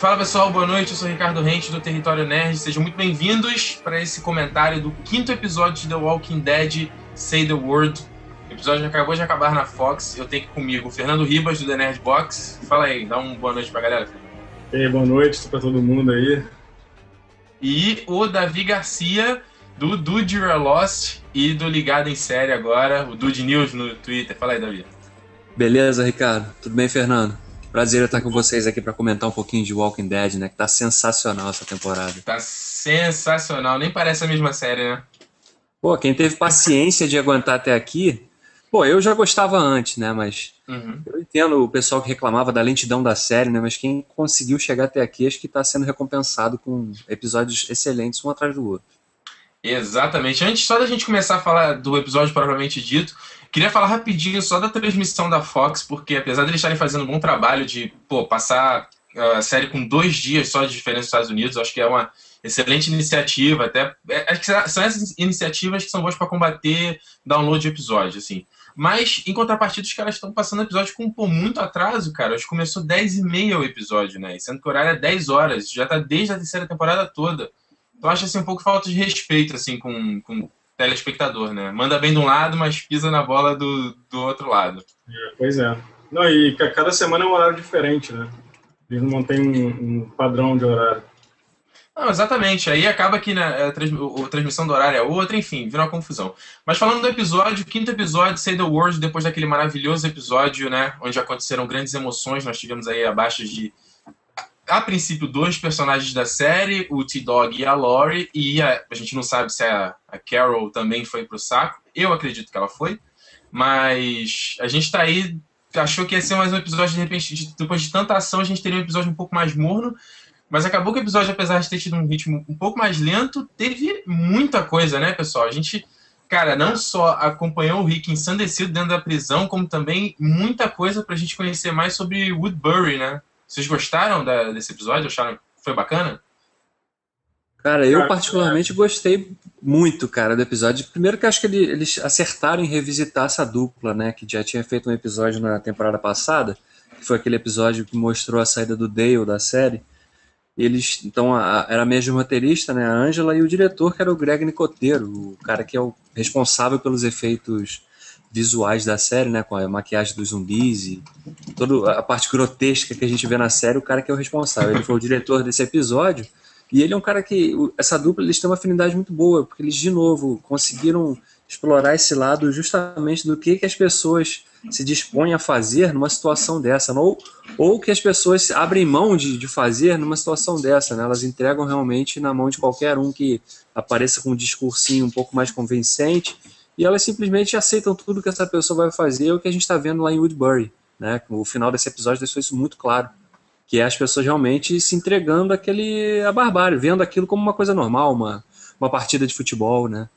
Fala pessoal, boa noite. Eu sou Ricardo Rente do Território Nerd. Sejam muito bem-vindos para esse comentário do quinto episódio de The Walking Dead Say the Word. O episódio acabou de acabar na Fox. Eu tenho aqui comigo o Fernando Ribas do The Nerd Box. Fala aí, dá uma boa noite pra galera. E aí, boa noite para todo mundo aí. E o Davi Garcia do Dude You're Lost e do Ligado em Série agora, o Dude News no Twitter. Fala aí, Davi. Beleza, Ricardo? Tudo bem, Fernando? Prazer estar com vocês aqui para comentar um pouquinho de Walking Dead, né? Que tá sensacional essa temporada. Tá sensacional, nem parece a mesma série, né? Pô, quem teve paciência de aguentar até aqui. Pô, eu já gostava antes, né? Mas uhum. eu entendo o pessoal que reclamava da lentidão da série, né? Mas quem conseguiu chegar até aqui, acho que está sendo recompensado com episódios excelentes um atrás do outro. Exatamente. Antes só da gente começar a falar do episódio propriamente dito, Queria falar rapidinho só da transmissão da Fox, porque apesar de eles estarem fazendo um bom trabalho de pô, passar ah, a série com dois dias só de diferença nos Estados Unidos, acho que é uma excelente iniciativa. Até é, acho que são essas iniciativas que são boas para combater download de episódio, assim. Mas, em contrapartida, os caras estão passando episódio com pô, muito atraso, cara. Acho que começou 10 e meia o episódio, né? Sendo que o horário é 10 horas. Já tá desde a terceira temporada toda. Então, acho assim, um pouco falta de respeito, assim, com, com telespectador, né? Manda bem de um lado, mas pisa na bola do, do outro lado. É, pois é. Não, e cada semana é um horário diferente, né? Eles não mantêm um, um padrão de horário. Não, exatamente. Aí acaba que né, a, trans, a, transmissão do horário é outra, enfim, vira uma confusão. Mas falando do episódio, quinto episódio, Say the World, depois daquele maravilhoso episódio, né? Onde aconteceram grandes emoções, nós tivemos aí abaixo de a princípio, dois personagens da série, o T-Dog e a Lori, e a, a, gente não sabe se a, a, Carol também foi pro saco. Eu acredito que ela foi, mas a gente tá aí, achou que ia ser mais um episódio, de repente, de, depois de tanta ação, a gente teria um episódio um pouco mais morno, mas acabou que o episódio, apesar de ter tido um ritmo um pouco mais lento, teve muita coisa, né, pessoal? A gente, cara, não só acompanhou o Rick ensandecido dentro da prisão, como também muita coisa pra gente conhecer mais sobre Woodbury, né? Vocês gostaram da, desse episódio? Acharam que foi bacana? Cara, eu particularmente gostei muito, cara, do episódio. Primeiro que acho que eles acertaram em revisitar essa dupla, né? Que já tinha feito um episódio na temporada passada, que foi aquele episódio que mostrou a saída do Dale da série. Eles, então, a, era a mesma roteirista, né? A Angela e o diretor, que era o Greg Nicoteiro, o cara que é o responsável pelos efeitos visuais da série, né, com a maquiagem dos zumbis e toda a parte grotesca que a gente vê na série, o cara que é o responsável. Ele foi o diretor desse episódio e ele é um cara que essa dupla eles têm uma afinidade muito boa, porque eles de novo conseguiram explorar esse lado justamente do que, que as pessoas se dispõem a fazer numa situação dessa, ou, ou que as pessoas abrem mão de, de fazer numa situação dessa, né? Elas entregam realmente na mão de qualquer um que apareça com um discursinho um pouco mais convincente e elas simplesmente aceitam tudo que essa pessoa vai fazer, é o que a gente está vendo lá em Woodbury. Né? O final desse episódio deixou isso muito claro. Que é as pessoas realmente se entregando àquele, à barbárie, vendo aquilo como uma coisa normal, uma, uma partida de futebol, né?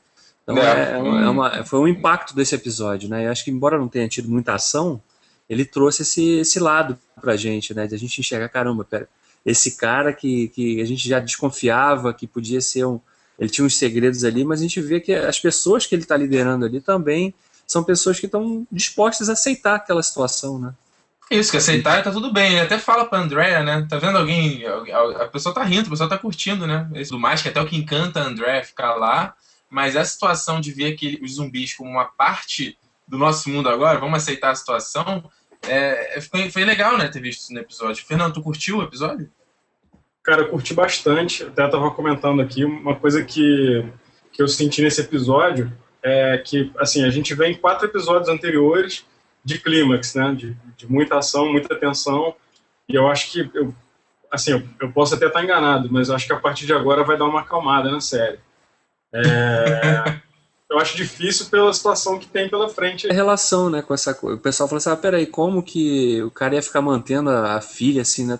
Então é, é, é uma, foi um impacto desse episódio, né? E acho que embora não tenha tido muita ação, ele trouxe esse, esse lado pra gente, né? De a gente enxergar, caramba, pera, esse cara que, que a gente já desconfiava que podia ser um, ele tinha uns segredos ali, mas a gente vê que as pessoas que ele está liderando ali também são pessoas que estão dispostas a aceitar aquela situação, né? Isso, que aceitar tá tudo bem. Ele até fala pra Andrea, né? Tá vendo alguém. A pessoa tá rindo, a pessoa tá curtindo, né? Isso mais, que até o que encanta a Andrea ficar lá. Mas essa situação de ver aquele, os zumbis como uma parte do nosso mundo agora, vamos aceitar a situação, é, foi, foi legal, né? Ter visto isso no episódio. Fernando, tu curtiu o episódio? Cara, eu curti bastante. Até estava comentando aqui uma coisa que, que eu senti nesse episódio é que, assim, a gente vê em quatro episódios anteriores de clímax, né? De, de muita ação, muita tensão. E eu acho que, eu, assim, eu, eu posso até estar enganado, mas acho que a partir de agora vai dar uma acalmada na série. É, eu acho difícil pela situação que tem pela frente. A relação, né, com essa coisa. O pessoal fala assim, ah, peraí, como que o cara ia ficar mantendo a, filha assim, né?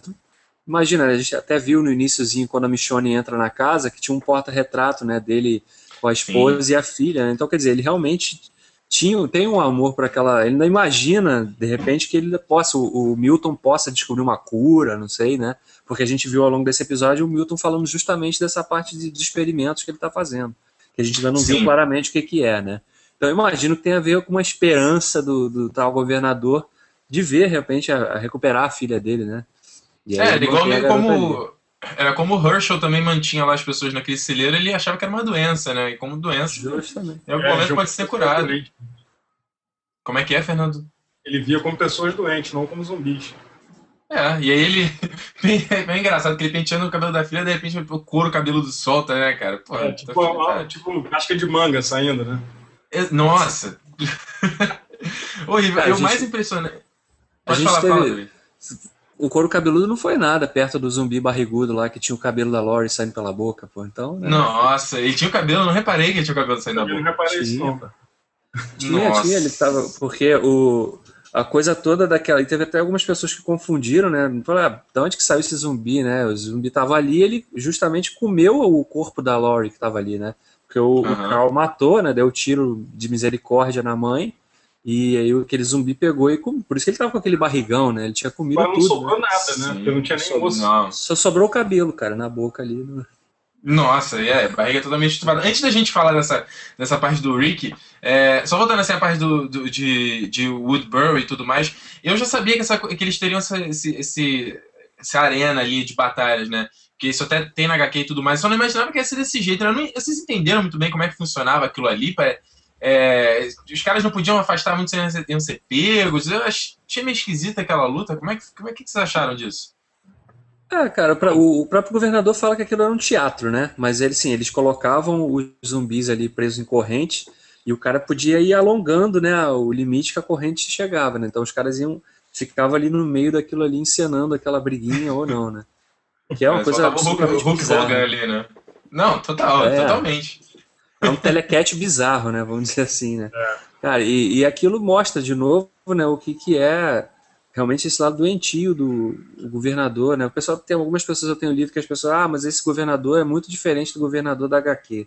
Imagina, a gente até viu no iníciozinho, quando a Michonne entra na casa, que tinha um porta-retrato né, dele com a esposa Sim. e a filha. Né? Então, quer dizer, ele realmente tinha, tem um amor para aquela. Ele não imagina, de repente, que ele possa, o, o, Milton possa descobrir uma cura, não sei, né? Porque a gente viu ao longo desse episódio o Milton falando justamente dessa parte de, dos experimentos que ele está fazendo. Que a gente ainda não Sim. viu claramente o que, que é, né? Então, eu imagino que tem a ver com uma esperança do, do tal governador de ver, de repente, a, a recuperar a filha dele, né? E é, igual meio como. Era como o Herschel também mantinha lá as pessoas naquele celeiro, ele achava que era uma doença, né? E como doença, Justamente. em algum É, momento pode ser curado. Como é que é, Fernando? Ele via como pessoas doentes, não como zumbis. É, e aí ele. Bem, bem engraçado que ele penteando o cabelo da filha, de repente o couro cabeludo solta, né, cara? Pô, É, tá tipo, cara. tipo casca de manga saindo, né? É, Nossa! Horrível. E a o mais impressionante. Pode falar, teve- fala. O couro cabeludo não foi nada perto do zumbi barrigudo lá que tinha o cabelo da Lori saindo pela boca, pô. Então. né? Nossa, ele tinha o cabelo, eu não reparei que ele tinha o cabelo saindo da Eu não boca. reparei isso, Tinha. Tinha, Nossa. tinha, ele tava. Porque o, a coisa toda daquela. E teve até algumas pessoas que confundiram, né? Falaram, ah, de onde que saiu esse zumbi, né? O zumbi tava ali ele justamente comeu o corpo da Lori que tava ali, né? Porque o, o Aham. Carl matou, né? Deu tiro de misericórdia na mãe. E aí aquele zumbi pegou e comeu. Por isso que ele tava com aquele barrigão, né? Ele tinha comido Mas não tudo. sobrou né? nada, né? Porque não tinha nem osso. Não. Só sobrou o cabelo, cara, na boca ali. né? Nossa, é, barriga totalmente estruvada. Antes da gente falar dessa, dessa parte do Rick, é, só voltando assim a parte do, do- de, de Woodbury e tudo mais, eu já sabia que, essa, que eles teriam essa, esse, esse, essa arena ali de batalhas, né? Que isso até tem na HQ e tudo mais. Só não imaginava que ia ser desse jeito. né? Eu não- vocês entenderam muito bem como é que funcionava aquilo ali? pra- é, os caras não podiam afastar muito sem iam ser pegos. Eu achei meio esquisita aquela luta. Como é que, como é que vocês acharam disso? É, cara, pra- o, o próprio governador fala que aquilo era um teatro, né? Mas eles sim, eles colocavam os zumbis ali presos em corrente e o cara podia ir alongando, né, o limite que a corrente chegava, né? Então os caras iam ficavam ali no meio daquilo ali encenando aquela briguinha ou não, né? Que é uma É, coisa o Hulk, Hulk ali, né? Não, total, É. totalmente. É um telecat bizarro, né? Vamos dizer assim, né? Cara, e, e aquilo mostra de novo, né, o que, que é realmente esse lado doentio do o governador, né? O pessoal tem algumas pessoas eu tenho lido que as pessoas, ah, mas esse governador é muito diferente do governador da HQ.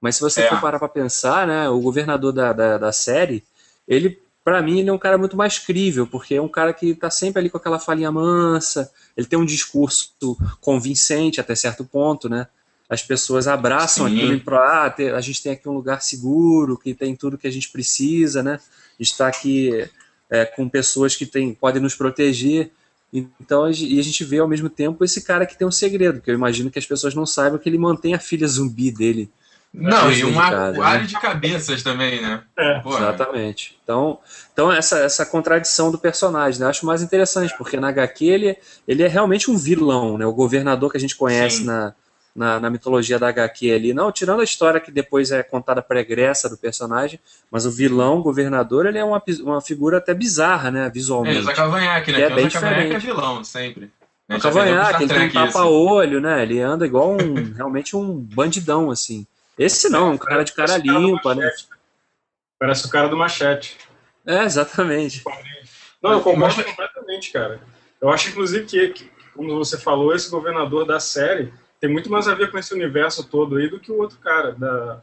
Mas se você É. for parar pra pensar, né, o governador da, da, da série, ele, pra mim, ele é um cara muito mais crível, porque é um cara que tá sempre ali com aquela falinha mansa, ele tem um discurso convincente até certo ponto, né? As pessoas abraçam Sim. aquilo ah, te- a gente tem aqui um lugar seguro, que tem tudo que a gente precisa, né? A gente está aqui é, com pessoas que tem, podem nos proteger. Então, e a gente vê ao mesmo tempo esse cara que tem um segredo, que eu imagino que as pessoas não saibam que ele mantém a filha zumbi dele. Não, e Dentro um casa, né? aquário de cabeças também, né? É. Exatamente. Então, então essa, essa contradição do personagem, né? Eu acho mais interessante, porque na HQ ele, ele é realmente um vilão, né? O governador que a gente conhece Sim. na, na, na mitologia da HQ ali. Não, tirando a história que depois é contada pregressa do personagem, mas o vilão, o governador, ele é uma, uma figura até bizarra, né? É, Visualmente. usa cavanhaque, né? Que é bem é diferente. vilão, sempre. É um Já aprendeu com cavanhaque, ele tem um tapa-olho, né? Ele anda igual um, realmente um bandidão, assim. Esse não, um cara de cara o limpa, né? Machete. Parece o cara do machete. É, exatamente. Não, eu concordo completamente, cara. Eu acho, inclusive, que, como você falou, esse governador da série tem muito mais a ver com esse universo todo aí do que o outro cara da,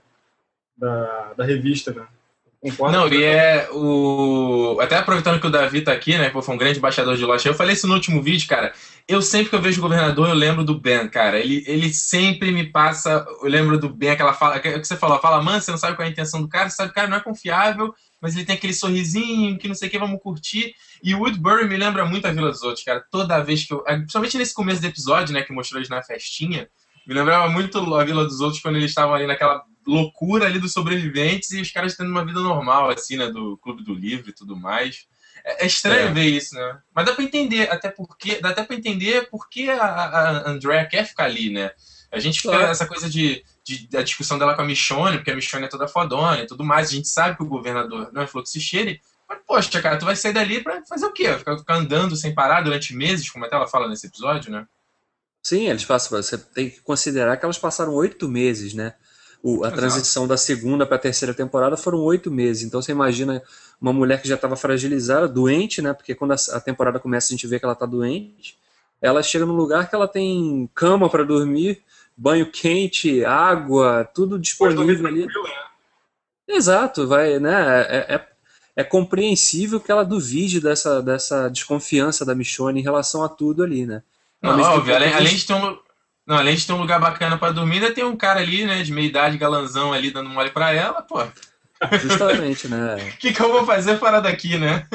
da, da revista, né? Concordo Não, e é o. Até aproveitando que o Davi tá aqui, né? Pô, foi um grande embaixador de Lost. Eu falei isso no último vídeo, cara. Eu sempre que eu vejo o governador, eu lembro do Ben, cara. Ele, ele sempre me passa. Eu lembro do Ben, aquela fala. Que que você falou, fala, mano, você não sabe qual é a intenção do cara, você sabe que o cara não é confiável, mas ele tem aquele sorrisinho, que não sei o que, vamos curtir. E o Woodbury me lembra muito a Vila dos Outros, cara. Toda vez que eu. Principalmente nesse começo do episódio, né, que mostrou eles na festinha, me lembrava muito a Vila dos Outros quando eles estavam ali naquela loucura ali dos sobreviventes e os caras tendo uma vida normal, assim, né? Do Clube do Livro e tudo mais. É, é estranho É. ver isso, né? Mas dá pra entender, até porque. Dá até pra entender porque a, a Andrea quer ficar ali, né? A gente fica Claro. essa coisa de, de- da discussão dela com a Michonne, porque a Michonne é toda fodona e tudo mais. A gente sabe que o governador não é fluxicheire, mas, poxa, cara, tu vai sair dali pra fazer o quê? Ficar, ficar andando sem parar durante meses, como até ela fala nesse episódio, né? Sim, eles passam. Você tem que considerar que elas passaram oito meses, né? O- a Exato. transição da segunda para a terceira temporada foram oito meses. Então você imagina uma mulher que já estava fragilizada, doente, né? Porque quando a, a temporada começa a gente vê que ela está doente. Ela chega num lugar que ela tem cama para dormir, banho quente, água, tudo disponível ali. né? Exato, vai, né? É, é, é compreensível que ela duvide dessa, dessa desconfiança da Michonne em relação a tudo ali, né? Não, óbvio, além, a além gente- de ter um, não, além de ter um lugar bacana pra dormir, ainda tem um cara ali, né, de meia idade, galanzão ali, dando mole pra ela, pô. O Justamente, né? que, que eu vou fazer fora daqui, né?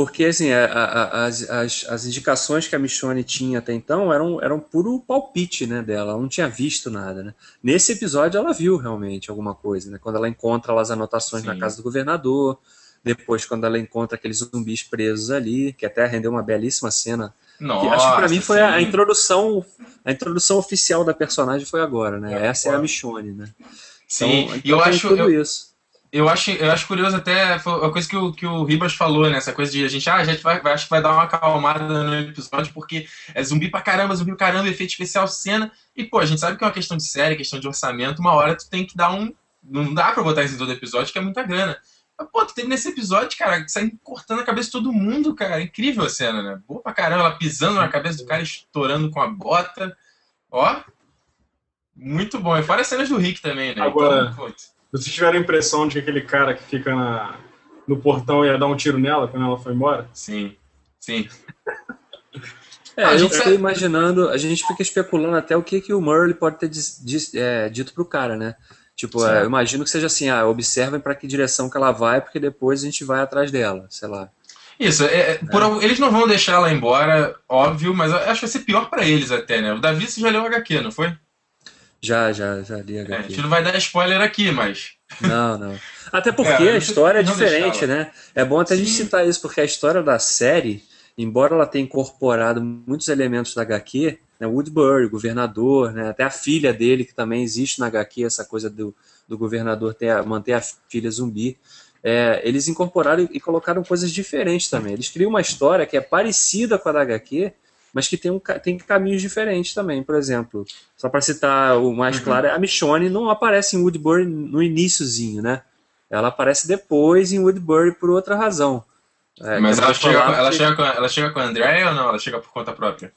Porque, assim, a, a, as, as, as indicações que a Michonne tinha até então eram, eram puro palpite, né, dela. Ela não tinha visto nada, né? Nesse episódio ela viu realmente alguma coisa, né? Quando ela encontra lá as anotações Sim. na casa do governador, depois quando ela encontra aqueles zumbis presos ali, que até rendeu uma belíssima cena. Nossa, que, acho que pra mim foi a, a, introdução a introdução oficial da personagem foi agora, né? É, Essa é a Michonne, né? Sim, então, e eu acho... Tudo eu... isso eu acho, eu acho curioso até a coisa que o, que o Ribas falou, né? Essa coisa de a gente, ah, a gente vai, vai, acho que vai dar uma acalmada no episódio, porque é zumbi pra caramba, zumbi pra caramba, efeito especial, cena. E, pô, a gente sabe que é uma questão de série, questão de orçamento, uma hora tu tem que dar um. Não dá pra botar isso em todo episódio, que é muita grana. Mas, pô, tu teve nesse episódio, cara, saindo cortando a cabeça de todo mundo, cara. Incrível a cena, né? Boa pra caramba, ela pisando na cabeça do cara, estourando com a bota. Ó. Muito bom. E fora as cenas do Rick também, né? Agora. Então, vocês tiveram a impressão de que aquele cara que fica na, no portão ia dar um tiro nela quando ela foi embora? Sim, sim. É, a eu fiquei imaginando, a gente fica especulando até o que, que o Murray pode ter é, dito pro cara, né? Tipo, é, eu imagino que seja assim, ah, observem para que direção que ela vai, porque depois a gente vai atrás dela, sei lá. Isso, é, é por, é. eles não vão deixar ela embora, óbvio, mas acho que vai ser pior para eles até, né? O Davi você já leu o HQ, não foi? Já, já, já li HQ. É, a gente não vai dar spoiler aqui, mas. Não, não. Até porque é, a história é diferente, né? É bom até Sim. a gente citar isso, porque a história da série, embora ela tenha incorporado muitos elementos da HQ, né, Woodbury, o governador, né, até a filha dele, que também existe na HQ, essa coisa do, do governador ter, manter a filha zumbi. É, eles incorporaram e colocaram coisas diferentes também. Eles criam uma história que é parecida com a da HQ, mas que tem, um, tem caminhos diferentes também. Por exemplo, só para citar o mais uhum. claro, a Michonne não aparece em Woodbury no iníciozinho, né? Ela aparece depois em Woodbury por outra razão. É, mas ela chega, ela, chega com, ela chega com a Andrea ou não? Ela chega por conta própria?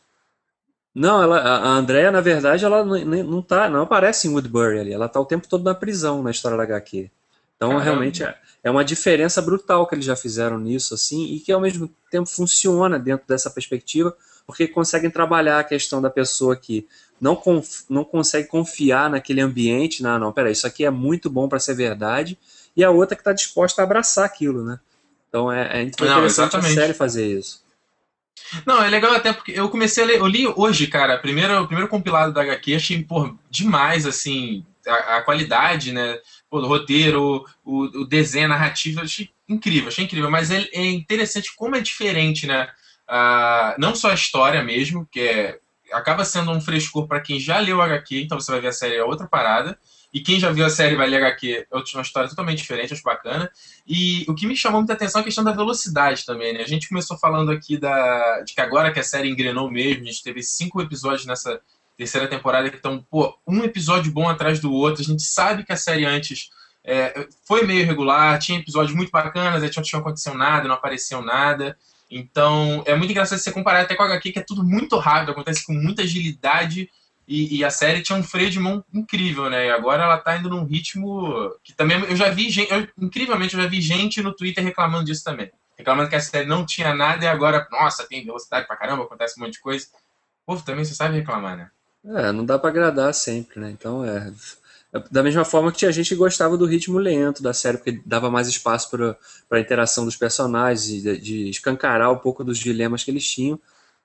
Não, ela, a Andrea, na verdade, ela não, não, tá, não aparece em Woodbury ali. Ela tá o tempo todo na prisão na história da HQ. Então, Caramba. realmente, é, é uma diferença brutal que eles já fizeram nisso, assim, e que ao mesmo tempo funciona dentro dessa perspectiva, porque conseguem trabalhar a questão da pessoa que não, conf, não consegue confiar naquele ambiente, não, não, peraí, isso aqui é muito bom para ser verdade, e a outra que está disposta a abraçar aquilo, né? Então é, é interessante não, a série fazer isso. Não, é legal até porque eu comecei a ler, eu li hoje, cara, primeiro, o primeiro compilado da HQ, achei, pô, demais, assim, a, a qualidade, né, pô, do roteiro, o, o desenho, a narrativa, achei incrível, achei incrível, mas é, é interessante como é diferente, né, Uh, não só a história mesmo, que é, acaba sendo um frescor para quem já leu HQ, então você vai ver a série é outra parada. E quem já viu a série vai ler HQ, é uma história totalmente diferente, acho bacana. E o que me chamou muita atenção é a questão da velocidade também, né? A gente começou falando aqui da, de que agora que a série engrenou mesmo, a gente teve cinco episódios nessa terceira temporada que estão, pô, um episódio bom atrás do outro. A gente sabe que a série antes é, foi meio irregular, tinha episódios muito bacanas, aí não tinha acontecido nada, não apareceu nada. Então, é muito engraçado você comparar até com a HQ, que é tudo muito rápido, acontece com muita agilidade, e, e, a série tinha um freio de mão incrível, né? E agora ela tá indo num ritmo que também eu já vi gente, eu, incrivelmente eu já vi gente no Twitter reclamando disso também. Reclamando que a série não tinha nada e agora, nossa, tem velocidade pra caramba, acontece um monte de coisa. Povo também você sabe reclamar, né? É, não dá para agradar sempre, né? Então é da mesma forma que a gente gostava do ritmo lento da série, porque dava mais espaço para a interação dos personagens, de, de, escancarar um pouco dos dilemas que eles tinham.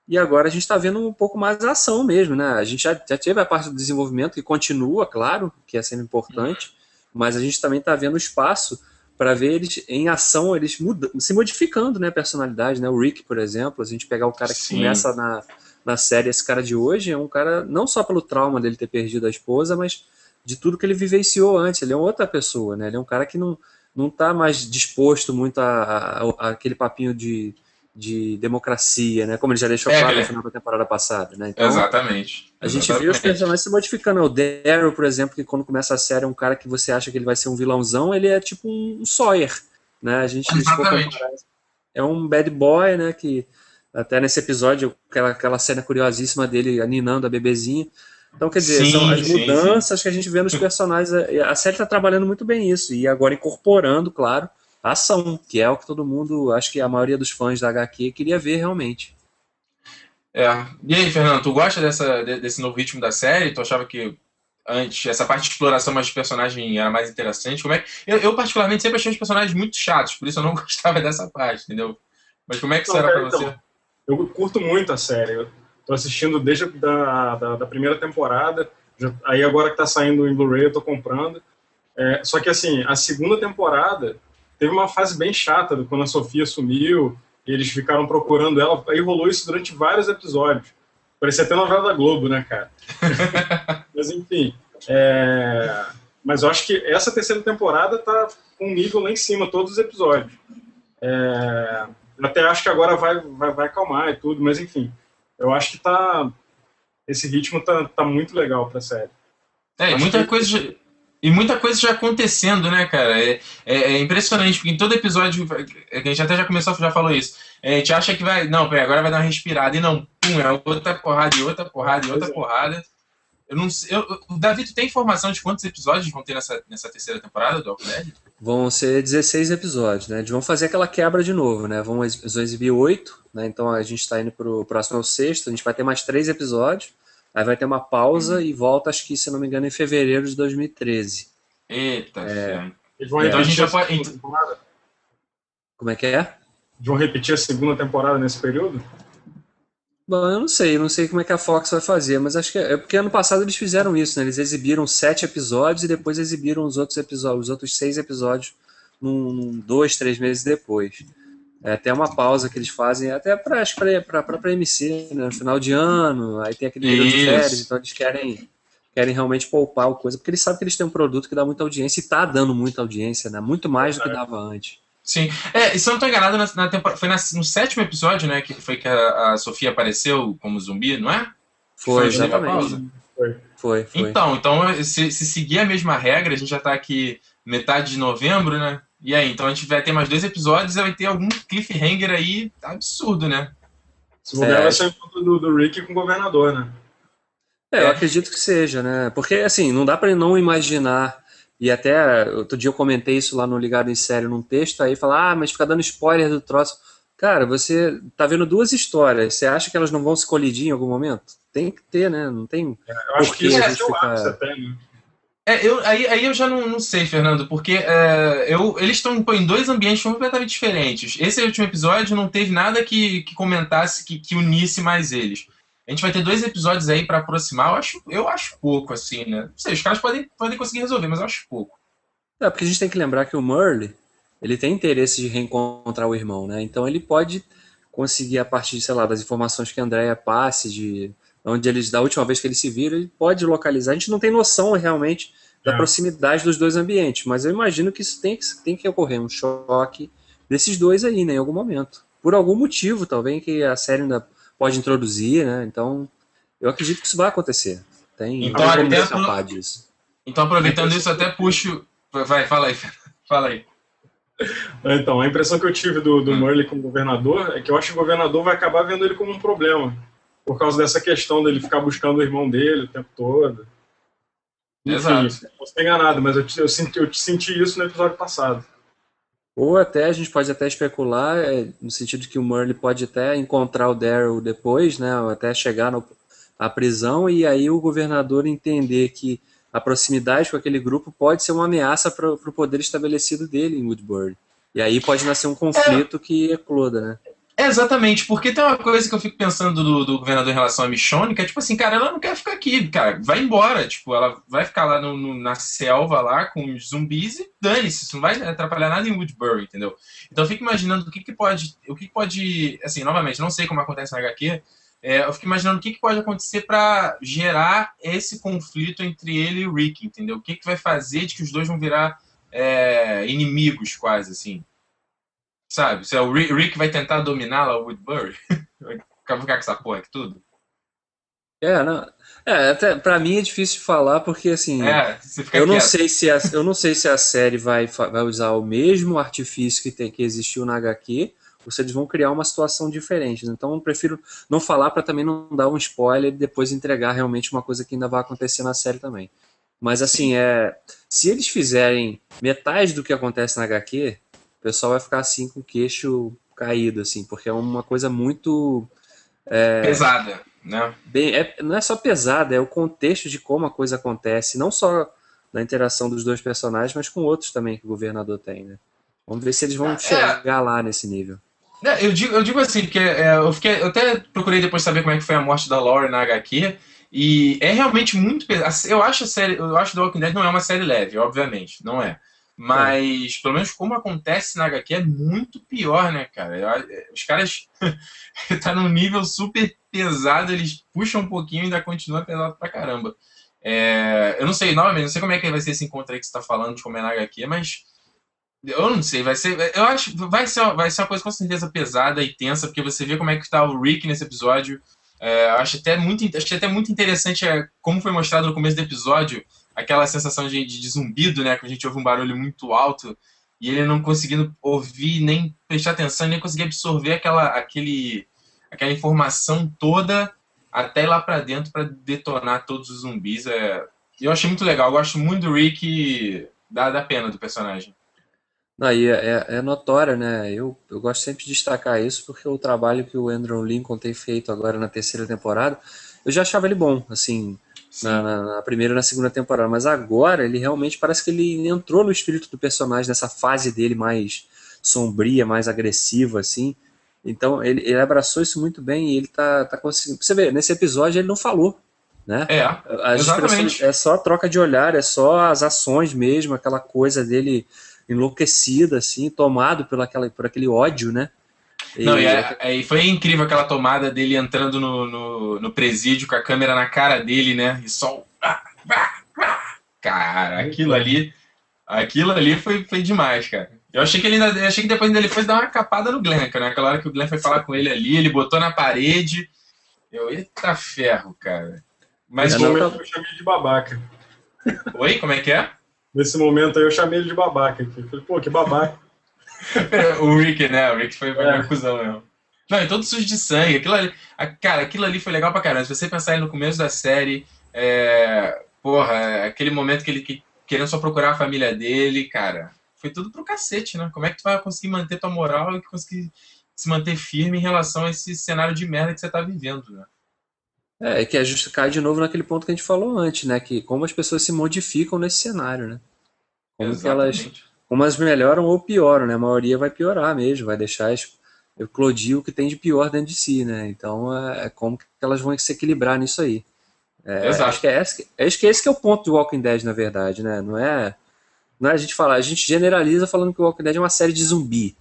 E agora a gente está vendo um pouco mais a ação mesmo, né? A gente já, já teve a parte do desenvolvimento que continua, claro, que é sempre importante, mas a gente também está vendo espaço para ver eles em ação, eles muda, se modificando, né? A personalidade, né? O Rick, por exemplo, a gente pegar o cara que Sim. começa na, na série, esse cara de hoje, é um cara, não só pelo trauma dele ter perdido a esposa, mas de tudo que ele vivenciou antes. Ele é outra pessoa, né? Ele é um cara que não, não tá mais disposto muito a, a, a aquele papinho de, de democracia, né? Como ele já deixou é, claro no final da temporada passada, né? Então, Exatamente. A gente Exatamente. vê os personagens se modificando. O Daryl, por exemplo, que quando começa a série é um cara que você acha que ele vai ser um vilãozão, ele é tipo um Sawyer, né? A gente é um bad boy, né? Que até nesse episódio, aquela, aquela cena curiosíssima dele aninando a bebezinha, então, quer dizer, sim, são as sim, mudanças sim. que a gente vê nos personagens. A série está trabalhando muito bem isso, e agora incorporando, claro, a ação, que é o que todo mundo, acho que a maioria dos fãs da HQ queria ver realmente. É. E aí, Fernando, tu gosta dessa, desse novo ritmo da série? Tu achava que antes essa parte de exploração mais de personagem era mais interessante? Como é? Eu, eu particularmente sempre achei os personagens muito chatos, por isso eu não gostava dessa parte, entendeu? Mas como é que não, será para você? Então, eu curto muito a série. Tô assistindo desde da, da, da primeira temporada. Já, aí agora que tá saindo em Blu-ray eu tô comprando. É, só que assim, a segunda temporada teve uma fase bem chata quando a Sofia sumiu e eles ficaram procurando ela. Aí rolou isso durante vários episódios. Parecia até novela da Globo, né, cara? Mas enfim. É... Mas eu acho que essa terceira temporada tá com um nível lá em cima, todos os episódios. É... Até acho que agora vai, vai, vai acalmar e tudo, mas enfim. Eu acho que tá. Esse ritmo tá, tá muito legal pra série. É, muita que... coisa. E muita coisa já acontecendo, né, cara? É, é, é, impressionante, porque em todo episódio, a gente até já começou, já falou isso. É, a gente acha que vai. Não, agora vai dar uma respirada. E não, pum, é outra porrada e outra porrada e outra é. porrada. Eu não sei. Eu, Davi, tu tem informação de quantos episódios vão ter nessa, nessa terceira temporada do Dead? Vão ser 16 episódios, né? Eles vão fazer aquela quebra de novo, né? Vão, vão exibir oito, né? Então a gente está indo pro próximo ao sexto, a gente vai ter mais três episódios. Aí vai ter uma pausa hum. e volta, acho que, se não me engano, em fevereiro de 2013. Eita, é. Eles vão então a gente já pode. Como é que é? Vão repetir a segunda temporada nesse período? Bom, eu não sei, eu não sei como é que a Fox vai fazer, mas acho que é, é porque ano passado eles fizeram isso, né? Eles exibiram sete episódios e depois exibiram os outros episódios, os outros seis episódios num, num dois, três meses depois. É até uma pausa que eles fazem, até para a própria MC, né? no final de ano, aí tem aquele período de férias, então eles querem, querem realmente poupar o coisa, porque eles sabem que eles têm um produto que dá muita audiência e está dando muita audiência, né? Muito mais do que dava antes. Sim. É, e se eu não estou enganado, na, na temporada, foi na, no sétimo episódio, né? Que foi que a, a Sofia apareceu como zumbi, não é? Foi, foi exatamente. Foi. foi. Foi, Então, então se, se, seguir a mesma regra, a gente já está aqui metade de novembro, né? E aí, então a gente vai ter mais dois episódios e vai ter algum cliffhanger aí absurdo, né? Se o é. vai ser o encontro do, do Rick com o governador, né? É, eu acredito que seja, né? Porque, assim, não dá para não imaginar e até outro dia eu comentei isso lá no Ligado em Sério num texto, aí falar, ah, mas fica dando spoiler do troço. Cara, você tá vendo duas histórias, você acha que elas não vão se colidir em algum momento? Tem que ter, né? Não tem. É, eu acho que isso é o ficar... até, né? É, eu, aí, aí eu já não, não sei, Fernando, porque é, eu, eles estão em dois ambientes completamente diferentes. Esse último episódio não teve nada que, que comentasse, que, que unisse mais eles. A gente vai ter dois episódios aí para aproximar. Eu acho, eu acho pouco, assim, né? Não sei, os caras podem, podem conseguir resolver, mas eu acho pouco. É, porque a gente tem que lembrar que o Merle, ele tem interesse de reencontrar o irmão, né? Então ele pode conseguir, a partir, sei lá, das informações que a Andrea passe, de onde eles, da última vez que eles se viram, ele pode localizar. A gente não tem noção realmente da é. proximidade dos dois ambientes, mas eu imagino que isso tem, tem que ocorrer, um choque desses dois aí, né, em algum momento. Por algum motivo, talvez, que a série ainda pode introduzir, né? Então, eu acredito que isso vai acontecer. Tem então, como escapar disso. Então, aproveitando isso, até puxo. Vai, fala aí, fala aí. Então, a impressão que eu tive do, do Murley como governador é que eu acho que o governador vai acabar vendo ele como um problema. Por causa dessa questão dele ficar buscando o irmão dele o tempo todo. Enfim, Exato. Posso ter enganado, mas eu, eu, senti, eu senti isso no episódio passado. Ou até a gente pode até especular, é, no sentido que o Murley pode até encontrar o Daryl depois, né, ou até chegar no, à prisão, e aí o governador entender que a proximidade com aquele grupo pode ser uma ameaça para o poder estabelecido dele em Woodbury. E aí pode nascer um conflito é, que ecloda, né? Exatamente, porque tem uma coisa que eu fico pensando do, do, governador em relação a Michonne, que é tipo assim, cara, ela não quer ficar aqui, cara, vai embora, tipo, ela vai ficar lá no, no, na selva lá com os zumbis e dane-se, isso não vai atrapalhar nada em Woodbury, entendeu? Então eu fico imaginando o que, que pode, o que, que pode, assim, novamente, não sei como acontece na HQ, é, eu fico imaginando o que, que pode acontecer para gerar esse conflito entre ele e o Rick, entendeu? O que, que vai fazer de que os dois vão virar é, inimigos quase, assim. Sabe? Se é o Rick vai tentar dominar lá o Woodbury, vai ficar com essa porra aqui tudo. É, não. É, até pra mim é difícil de falar porque assim, é, eu não sei se a, eu não sei se a série vai, vai usar o mesmo artifício que tem que existiu na HQ ou se eles vão criar uma situação diferente. Então eu prefiro não falar para também não dar um spoiler e depois entregar realmente uma coisa que ainda vai acontecer na série também. Mas assim, é, se eles fizerem metade do que acontece na HQ, o pessoal vai ficar assim com o queixo caído, assim, porque é uma coisa muito. É, pesada, né? Bem, é, não é só pesada, é o contexto de como a coisa acontece, não só na interação dos dois personagens, mas com outros também que o governador tem, né? Vamos ver se eles vão é, chegar lá nesse nível. É, eu, digo, eu digo assim, porque é, eu, fiquei, eu até procurei depois saber como é que foi a morte da Laura na HQ. E é realmente muito pesado. Eu acho a série, eu acho The Walking Dead não é uma série leve, obviamente, não é. Mas, pelo menos como acontece na HQ, é muito pior, né, cara? Os caras tá num nível super pesado, eles puxam um pouquinho e ainda continua pesado pra caramba. É, eu não sei, novamente, não sei como é que vai ser esse encontro aí que você tá falando de como é na HQ, mas eu não sei, vai ser. Eu acho vai ser, vai ser uma coisa com certeza pesada e tensa, porque você vê como é que tá o Rick nesse episódio. É, acho, até muito, acho até muito interessante é, como foi mostrado no começo do episódio, aquela sensação de, de, de, zumbido, né? Que a gente ouve um barulho muito alto e ele não conseguindo ouvir, nem prestar atenção, nem conseguir absorver aquela, aquele, aquela informação toda até ir lá para dentro para detonar todos os zumbis. É, eu achei muito legal, eu gosto muito do Rick, da, da pena do personagem. Aí é, é, é notória, né? Eu, eu gosto sempre de destacar isso porque o trabalho que o Andrew Lincoln tem feito agora na terceira temporada, eu já achava ele bom, assim, na, na, na, primeira e na segunda temporada, mas agora ele realmente parece que ele entrou no espírito do personagem, nessa fase dele mais sombria, mais agressiva, assim. Então ele, ele abraçou isso muito bem e ele tá, tá conseguindo. Você vê, nesse episódio ele não falou, né? É, As exatamente. É só troca de olhar, é só as ações mesmo, aquela coisa dele enlouquecido, assim, tomado por, aquela, por aquele ódio, né? E... Não, e, é, é, foi incrível aquela tomada dele entrando no, no, no, presídio com a câmera na cara dele, né? E só. Cara, aquilo ali. Aquilo ali foi, foi demais, cara. Eu achei que ele ainda, achei que depois ele foi dar uma capada no Glenn, cara. Naquela hora que o Glenn foi falar com ele ali, ele botou na parede. Eu, eita ferro, cara. Mas Nesse momento eu chamei de babaca. Oi, como é que é? Nesse momento aí eu chamei ele de babaca. Falei, pô, que babaca. o Rick, né? O Rick foi, foi é. cuzão mesmo. Não, e todo sujo de sangue. Aquilo ali, a, cara, aquilo ali foi legal pra caramba. Se você pensar aí no começo da série, é, porra, aquele momento que ele que, querendo só procurar a família dele, cara, foi tudo pro cacete, né? Como é que tu vai conseguir manter tua moral e conseguir se manter firme em relação a esse cenário de merda que você tá vivendo, né? É, que é justo cai de novo naquele ponto que a gente falou antes, né? Que como as pessoas se modificam nesse cenário, né? Como Exatamente. que elas, como elas melhoram ou pioram, né? A maioria vai piorar mesmo, vai deixar eclodir o que tem de pior dentro de si, né? Então é, é como que elas vão se equilibrar nisso aí. É, acho que é esse, acho que esse que é o ponto do Walking Dead, na verdade, né? Não é, não é a gente falar, a gente generaliza falando que o Walking Dead é uma série de zumbi.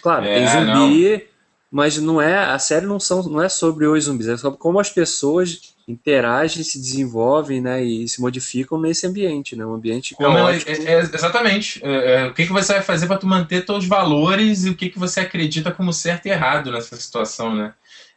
Claro, é, tem zumbi, não mas não é a série não são não é sobre os zumbis, é sobre como as pessoas interagem, se desenvolvem, né, e se modificam nesse ambiente, né, um ambiente como é, é, exatamente. É, é, o que que você vai fazer para tu manter teus valores e o que que você acredita como certo e errado nessa situação, né?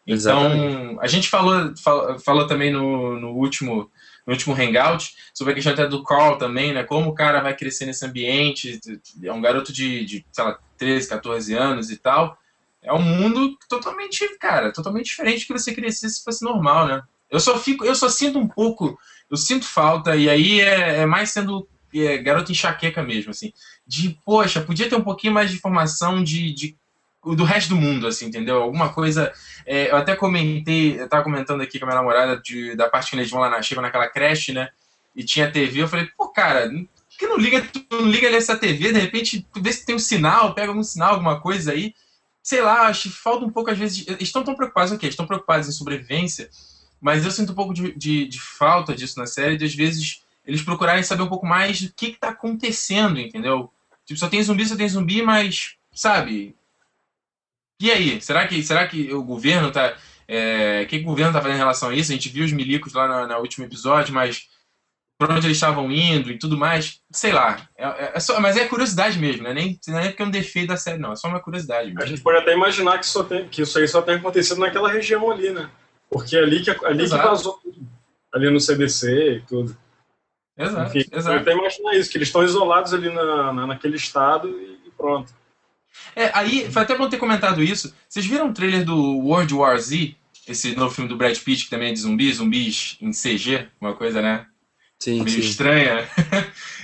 Então, Exatamente. a gente falou, falou, falou também no, no último no último hangout, sobre a questão até do Carl também, né? Como o cara vai crescer nesse ambiente, é um garoto de, de sei lá, 13, 14 anos e tal. É um mundo totalmente, cara, totalmente diferente que você crescesse se fosse normal, né? Eu só fico, eu só sinto um pouco, eu sinto falta, e aí é, é mais sendo é, garoto enxaqueca mesmo, assim. De, poxa, podia ter um pouquinho mais de informação de, de do resto do mundo, assim, entendeu? Alguma coisa. É, eu até comentei, eu tava comentando aqui com a minha namorada de, da parte que eles vão lá na, chegam naquela creche, né? E tinha TV, eu falei, pô, cara, que não liga, não liga essa TV, de repente, vê se tem um sinal, pega algum sinal, alguma coisa aí sei lá, acho que falta um pouco, às vezes. Eles estão tão preocupados, ok, estão preocupados em sobrevivência, mas eu sinto um pouco de, de, de, falta disso na série, de às vezes eles procurarem saber um pouco mais do que, está acontecendo, entendeu? Tipo, só tem zumbi, só tem zumbi, mas, sabe? E aí? Será que, será que o governo tá. É, o que, o governo tá fazendo em relação a isso? A gente viu os milicos lá no, último episódio, mas para onde eles estavam indo e tudo mais. Sei lá. É, é, é só, mas é curiosidade mesmo, né? Nem, não é porque é um defeito da série, não. É só uma curiosidade. Mesmo. A gente pode até imaginar que, tem, que isso aí só tem acontecido naquela região ali, né? Porque é ali que, ali que vazou Ali no CBC e tudo. Exato, Enfim, exato. até imaginar isso, que eles estão isolados ali na, na, naquele estado e pronto. É, aí, foi até bom ter comentado isso. Vocês viram o trailer do World War Z? Esse novo filme do Brad Pitt, que também é de zumbis, zumbis em CG, uma coisa, né? Sim, meio sim. estranha.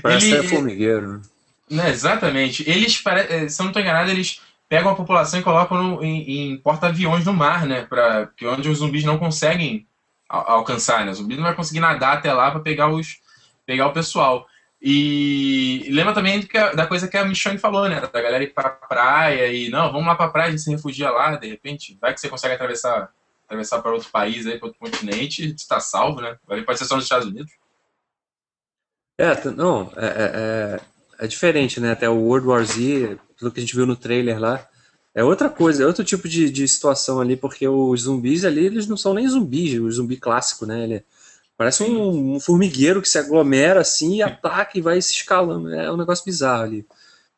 Parece ele, formigueiro. Né, exatamente. Eles, eh, se eu não estou enganado, eles pegam a população e colocam no, em, em porta-aviões no mar, né? Pra, que onde os zumbis não conseguem alcançar, né? O zumbi não vai conseguir nadar até lá para pegar os pegar o pessoal. E lembra também da coisa que a Michonne falou, né? Da galera ir pra praia e, não, vamos lá pra praia, a gente se refugia lá, de repente, vai que você consegue atravessar atravessar para outro país, aí, para outro continente, está salvo, né? Pode ser só nos Estados Unidos. É, não, é, é, é, é, diferente, né? Até o World War Z, pelo que a gente viu no trailer lá, é outra coisa, é outro tipo de, de situação ali, porque os zumbis ali, eles não são nem zumbis, o zumbi clássico, né? Ele parece um, um, formigueiro que se aglomera assim e ataca e vai se escalando. É um negócio bizarro ali.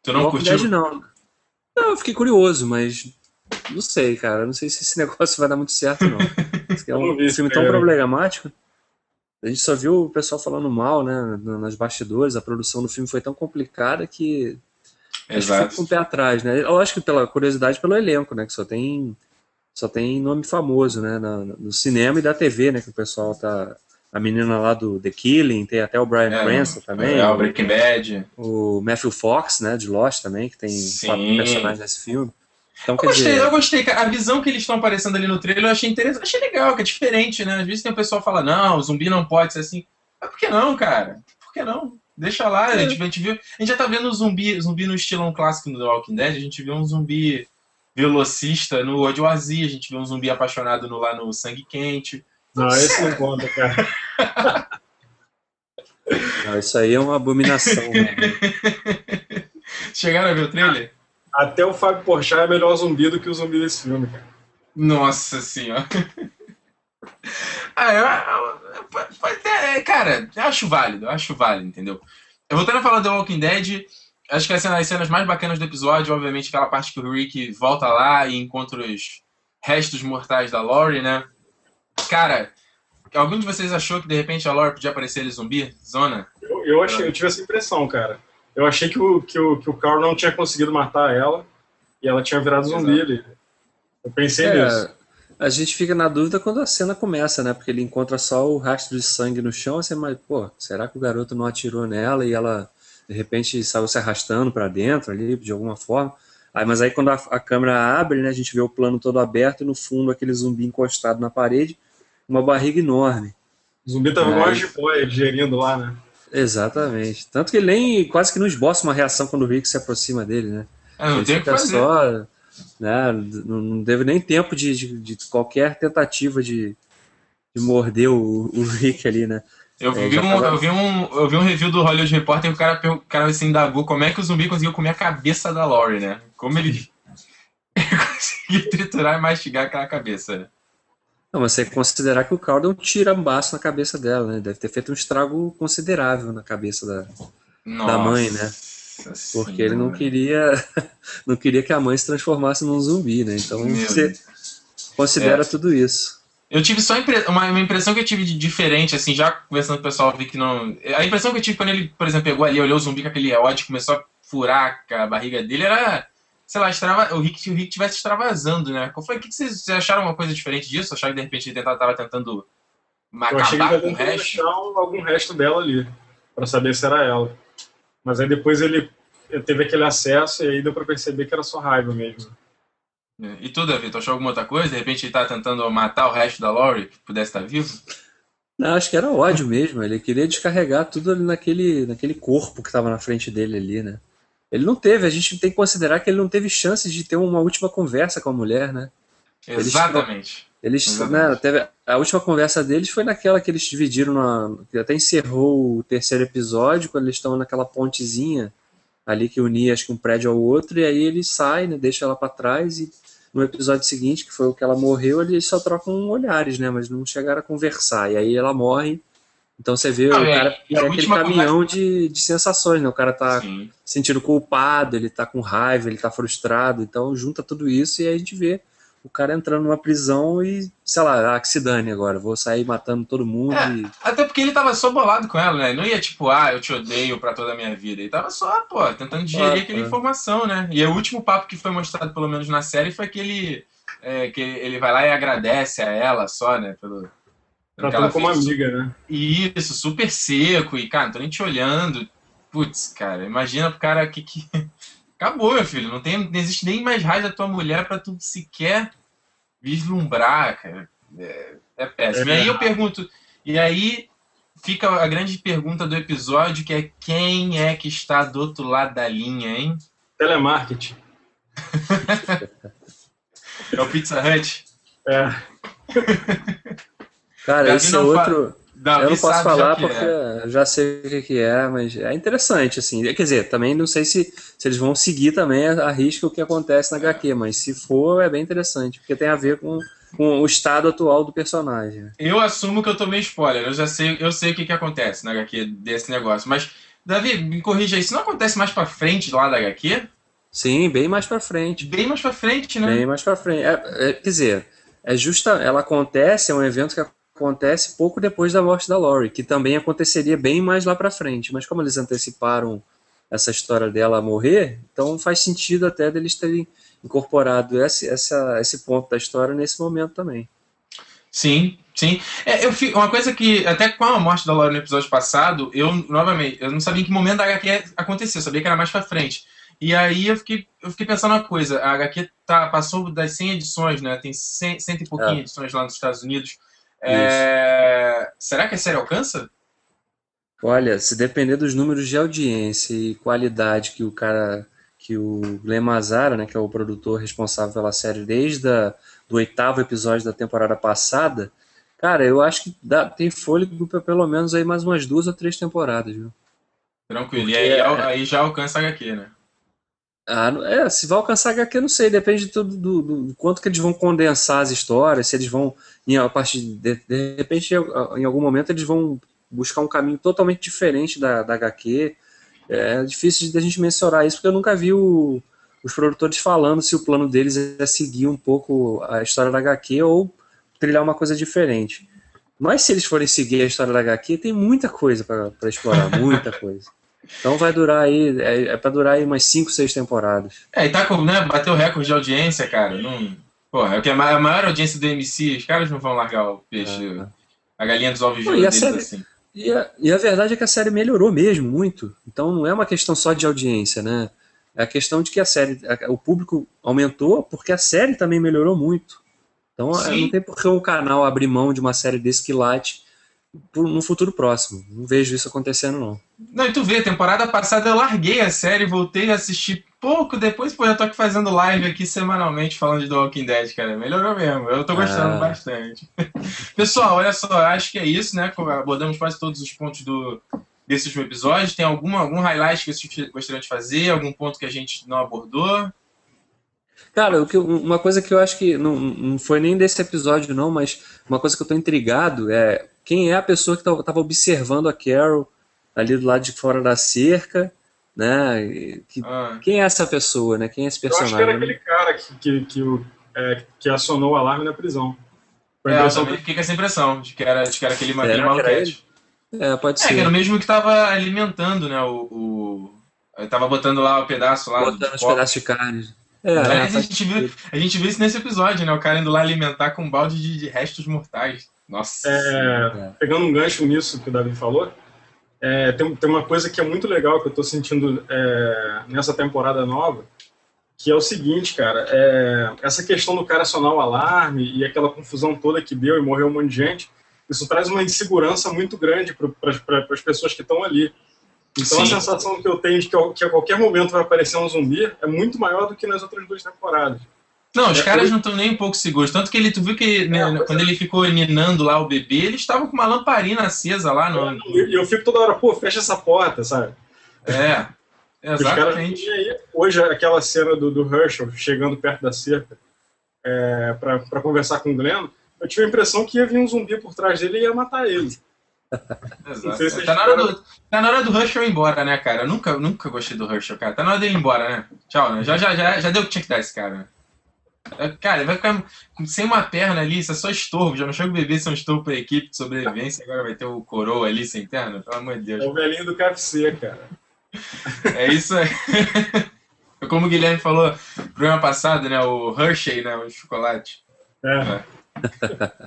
Tu não curtiu? Não. não, eu fiquei curioso, mas não sei, cara. Não sei se esse negócio vai dar muito certo, não. é um filme tão problemático. A gente só viu o pessoal falando mal, né, nas bastidores. A produção do filme foi tão complicada que Exato. fica com o pé atrás, né? Eu acho que pela curiosidade pelo elenco, né, que só tem só tem nome famoso, né, no cinema e da TV, né, que o pessoal tá a menina lá do The Killing, tem até o Brian é, Cranston também. É, o Breaking Bad. O Matthew Fox, né, de Lost também, que tem Sim. quatro personagens nesse filme. Então, eu gostei, dizer... eu gostei, A visão que eles estão aparecendo ali no trailer eu achei interessante, achei legal, que é diferente, né? Às vezes tem o pessoal que fala, não, o zumbi não pode ser assim. Mas por que não, cara? Por que não? Deixa lá, é. a, gente, a, gente viu, a gente já tá vendo o zumbi, zumbi no estilão clássico do Walking Dead, a gente viu um zumbi velocista no Odio a gente viu um zumbi apaixonado no, lá no Sangue Quente. Não, esse não conta, cara. não, isso aí é uma abominação. Né? Chegaram a ver o trailer? Até o Fábio Porchat é melhor zumbi do que o zumbi desse filme, cara. Nossa senhora. ah, eu, eu, eu, cara, eu acho válido, eu acho válido, entendeu? Eu voltando a falar do Walking Dead, acho que as cenas, as cenas mais bacanas do episódio, obviamente, aquela parte que o Rick volta lá e encontra os restos mortais da Lori, né? Cara, algum de vocês achou que de repente a Lori podia aparecer ele zumbi? Zona? Eu, eu, achei, eu tive essa impressão, cara. Eu achei que o, que o, que o Carl não tinha conseguido matar ela e ela tinha virado zumbi ali. Eu pensei é, nisso. A gente fica na dúvida quando a cena começa, né? Porque ele encontra só o rastro de sangue no chão, assim, mas, pô, será que o garoto não atirou nela e ela, de repente, saiu se arrastando para dentro ali, de alguma forma? Aí, mas aí quando a, a, câmera abre, né, a gente vê o plano todo aberto e no fundo aquele zumbi encostado na parede, uma barriga enorme. O zumbi tava igual a jiboia, gerindo lá, né? Exatamente. Tanto que ele nem quase que não esboça uma reação quando o Rick se aproxima dele, né? Não tem que fazer. Só, né, não teve nem tempo de, de, de qualquer tentativa de, de morder o, o, Rick ali, né? Eu, é, vi um, eu, vi um, eu vi um review do Hollywood Reporter e o cara, o cara assim, indagou como é que o zumbi conseguiu comer a cabeça da Lori, né? Como ele, ele conseguiu triturar e mastigar aquela cabeça, né? Não, mas você considerar que o Carl deu um tirambaço na cabeça dela, né? Deve ter feito um estrago considerável na cabeça da, da mãe, né? Porque ele não queria não queria que a mãe se transformasse num zumbi, né? Então Meu você Deus. considera é. tudo isso. Eu tive só uma, uma, impressão que eu tive de diferente, assim, já conversando com o pessoal, vi que não. A impressão que eu tive quando ele, por exemplo, pegou ali, olhou o zumbi com aquele ódio, começou a furar a barriga dele, era sei lá, extrava, o Rick, o Rick tivesse extravasando, né? Qual foi? O que, que vocês, vocês acharam uma coisa diferente disso? Acharam que de repente ele estava tentando eu achei que ele com o resto? algum resto dela ali, para saber se era ela. Mas aí depois ele teve aquele acesso e aí deu para perceber que era só raiva mesmo. E tu, Davi, tu achou alguma outra coisa? De repente ele tá tentando matar o resto da Laurie, que pudesse estar vivo? Não, acho que era ódio mesmo. Ele queria descarregar tudo ali naquele, naquele corpo que estava na frente dele ali, né? Ele não teve, a gente tem que considerar que ele não teve chances de ter uma última conversa com a mulher, né? Exatamente. Eles, eles Né, teve, a última conversa deles foi naquela que eles dividiram, na, que até encerrou o terceiro episódio, quando eles estão naquela pontezinha ali que unia acho que um prédio ao outro, e aí ele sai, né, deixa ela para trás e no episódio seguinte, que foi o que ela morreu, eles só trocam olhares, né, mas não chegaram a conversar. E aí ela morre então você vê ah, o cara é, aquele caminhão conversa... de, de sensações, né? O cara tá Sim. sentindo culpado, ele tá com raiva, ele tá frustrado. Então junta tudo isso e aí a gente vê o cara entrando numa prisão e, sei lá, ah, que se dane agora, vou sair matando todo mundo. É, e... Até porque ele tava só bolado com ela, né? Não ia tipo, ah, eu te odeio pra toda a minha vida. Ele tava só, pô, tentando digerir ah, aquela é. informação, né? E o último papo que foi mostrado, pelo menos na série, foi aquele. É, que ele vai lá e agradece a ela só, né? Pelo, Tratando como amiga, né? Isso, super seco. E, cara, não tô nem te olhando. Putz, cara, imagina pro cara que. que... Acabou, meu filho. Não, tem, não existe nem mais raiva da tua mulher pra tu sequer vislumbrar, cara. É, é péssimo. É. E aí eu pergunto, e aí fica a grande pergunta do episódio, que é quem é que está do outro lado da linha, hein? Telemarketing. é o Pizza Hut? É. Cara, esse é outro. eu não posso falar porque é. já sei o que é, mas é interessante, assim. Quer dizer, também não sei se, se eles vão seguir também a, a risca o que acontece na HQ, mas se for, é bem interessante, porque tem a ver com, com o estado atual do personagem. Eu assumo que eu tomei spoiler, eu já sei, eu sei o que, que acontece na HQ desse negócio, mas, Davi, me corrija aí, isso não acontece mais pra frente lá da HQ? Sim, bem mais pra frente. Bem mais pra frente, né? Bem mais pra frente. É, é, quer dizer, é justa, ela acontece, é um evento que acontece pouco depois da morte da Laurie, que também aconteceria bem mais lá para frente, mas como eles anteciparam essa história dela morrer, então faz sentido até deles terem incorporado esse, essa, esse ponto da história nesse momento também. Sim, sim. É, eu uma coisa que, até com a morte da Laurie no episódio passado, eu, novamente, eu não sabia em que momento a HQ aconteceu, eu sabia que era mais pra frente. E aí eu fiquei, eu fiquei pensando uma coisa, a HQ tá, passou das 100 edições, né? Tem 100, 100 e pouquinho é. edições lá nos Estados Unidos. É... Será que a série alcança? Olha, se depender dos números de audiência e qualidade que o cara, que o Glenn Mazzara, né, que é o produtor responsável pela série desde a, do oitavo episódio da temporada passada, cara, eu acho que dá, tem fôlego para pelo menos aí mais umas duas ou três temporadas, viu? Tranquilo. Porque, e aí, é... aí já alcança a HQ, né? Ah, é, se vai alcançar HQ, não sei, depende de tudo do, do, do, quanto que eles vão condensar as histórias, se eles vão, em, a partir de, de repente, em algum momento, eles vão buscar um caminho totalmente diferente da, da HQ. É difícil de a gente mencionar isso, porque eu nunca vi o, os produtores falando se o plano deles é seguir um pouco a história da HQ ou trilhar uma coisa diferente. Mas se eles forem seguir a história da HQ, tem muita coisa para explorar, muita coisa. Então vai durar aí, é, é pra durar aí umas 5, 6 temporadas. É, e tá com, né, bateu recorde de audiência, cara. Não, porra, é que a maior audiência do MC, os caras não vão largar o peixe, é. a galinha dos ovos de deles série, assim. E a, e a verdade é que a série melhorou mesmo, muito. Então não é uma questão só de audiência, né? É a questão de que a série, o público aumentou porque a série também melhorou muito. Então é, não tem por que um canal abrir mão de uma série desse que late no futuro próximo. Não vejo isso acontecendo, não. Não, e tu vê, temporada passada eu larguei a série, voltei a assistir pouco depois, pô, eu tô aqui fazendo live aqui semanalmente falando de The Walking Dead, cara. Melhorou mesmo, eu tô gostando ah. bastante. Pessoal, olha só, acho que é isso, né? Abordamos quase todos os pontos do, desse último episódio. Tem alguma, algum highlight que vocês gostariam de fazer? Algum ponto que a gente não abordou? Cara, uma coisa que eu acho que não, não foi nem desse episódio, não, mas uma coisa que eu tô intrigado é quem é a pessoa que estava observando a Carol ali do lado de fora da cerca, né? Que, ah. Quem é essa pessoa, né? Quem é esse personagem? Eu acho que era aquele cara que, que, que, é, que acionou o alarme na prisão. É, eu também fiquei com essa impressão de que era, de que era aquele, aquele maluquete. É, pode ser. É, que era o mesmo que estava alimentando, né? O, o... Tava botando lá o pedaço lá. Botando os pedaços de carne. É, é, a, gente viu, a gente viu isso nesse episódio, né? O cara indo lá alimentar com um balde de, de restos mortais. Nossa. É, pegando um gancho nisso que o Davi falou, é, tem, tem uma coisa que é muito legal que eu estou sentindo é, nessa temporada nova, que é o seguinte, cara, é, essa questão do cara acionar o alarme e aquela confusão toda que deu e morreu um monte de gente, isso traz uma insegurança muito grande para as pessoas que estão ali. Então Sim. a sensação que eu tenho de que, que a qualquer momento vai aparecer um zumbi é muito maior do que nas outras duas temporadas. Não, os é, caras não estão nem um pouco seguros. Tanto que ele, tu viu que né, é, quando é. ele ficou ninando lá o bebê, eles estavam com uma lamparina acesa lá. No... E eu fico toda hora, pô, fecha essa porta, sabe? É, exatamente. Caras, hoje, aquela cena do, do Herschel chegando perto da cerca é, para conversar com o Glenn, eu tive a impressão que ia vir um zumbi por trás dele e ia matar ele. Exato. Tá, na hora do, tá na hora do Herschel ir embora, né, cara? Eu nunca, nunca gostei do Herschel, cara. Tá na hora dele ir embora, né? Tchau, né? Já, já, já, já deu o que tinha que dar esse cara, né? É, cara, ele vai ficar sem uma perna ali, isso é só estorvo. Já não chega o bebê ser um estorvo pra equipe de sobrevivência, agora vai ter o coroa ali sem perna, pelo amor de Deus. É o velhinho do KFC, cara. É isso aí. Como o Guilherme falou no programa passado, né? O Hershey, né? O chocolate. É. é.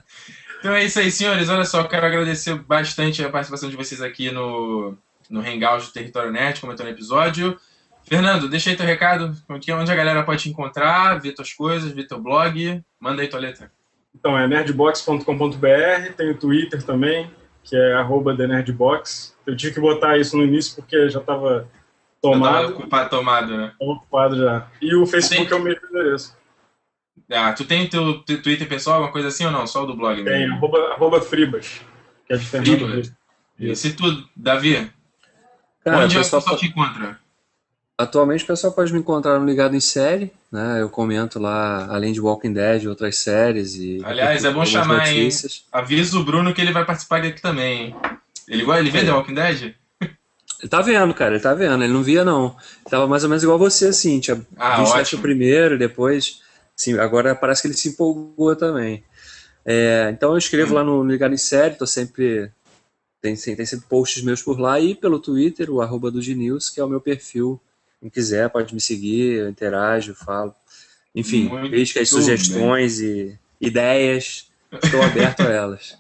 Então é isso aí, senhores. Olha só, quero agradecer bastante a participação de vocês aqui no, no Hangout do Território Net, comentando o episódio. Fernando, deixa aí teu recado, onde a galera pode te encontrar, ver tuas coisas, ver teu blog. Manda aí tua letra. Então, é nerdbox.com.br, tem o Twitter também, que é arroba TheNerdBox. Eu tive que botar isso no início porque já estava tomado. ocupado, tomado, né? ocupado já. E o Facebook é o mesmo endereço. Ah, tu tem teu, teu Twitter pessoal, alguma coisa assim ou não? Só o do blog mesmo? Tem, arroba, arroba Fribas, que é de Fernando Fribas. Isso e tudo. Davi, Cara, onde o o pessoal pessoal po- te encontra? Atualmente o pessoal pode me encontrar no Ligado em Série, né? Eu comento lá, além de Walking Dead, outras séries e Aliás, é bom chamar, hein? notícias. Avisa o Bruno que ele vai participar aqui também, hein? Ele, ele vê É. The Walking Dead? Ele tá vendo, cara, ele tá vendo. Ele não via, não. Ele tava mais ou menos igual você, assim. Tinha Ah, visto acho, ótimo. o primeiro, depois. Sim, agora parece que ele se empolgou também. É, então eu escrevo lá no Ligado em Série, tô sempre. Tem, tem, sempre posts meus por lá e pelo Twitter, o arroba do Gnews, que é o meu perfil. Quem quiser pode me seguir, eu interajo, falo. Enfim, Muito críticas, bem. sugestões e ideias, estou aberto a elas.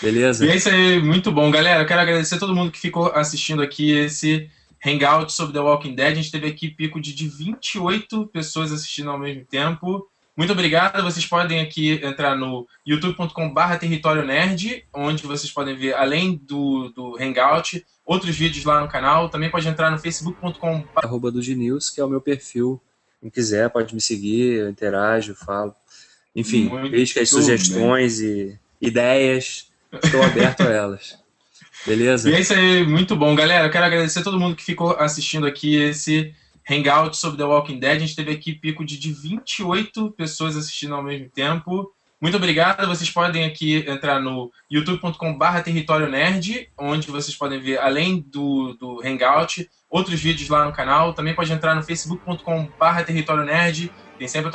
Beleza? E é isso aí, muito bom. Galera, eu quero agradecer a todo mundo que ficou assistindo aqui esse Hangout sobre The Walking Dead. A gente teve aqui pico de, de 28 pessoas assistindo ao mesmo tempo. Muito obrigado. Vocês podem aqui entrar no youtube.com.br território nerd, onde vocês podem ver, além do, do Hangout, outros vídeos lá no canal. Também pode entrar no facebook.com.br arroba do Gnews, que é o meu perfil. Quem quiser pode me seguir, eu interajo, falo. Enfim, Muito críticas, bem. sugestões e ideias, estou aberto a elas. Beleza? E é isso aí, muito bom. Galera, eu quero agradecer a todo mundo que ficou assistindo aqui esse Hangout sobre The Walking Dead. A gente teve aqui pico de, de 28 pessoas assistindo ao mesmo tempo. Muito obrigado. Vocês podem aqui entrar no youtube.com.br território nerd, onde vocês podem ver, além do, do Hangout, outros vídeos lá no canal. Também pode entrar no facebook.com.br território nerd. Tem sempre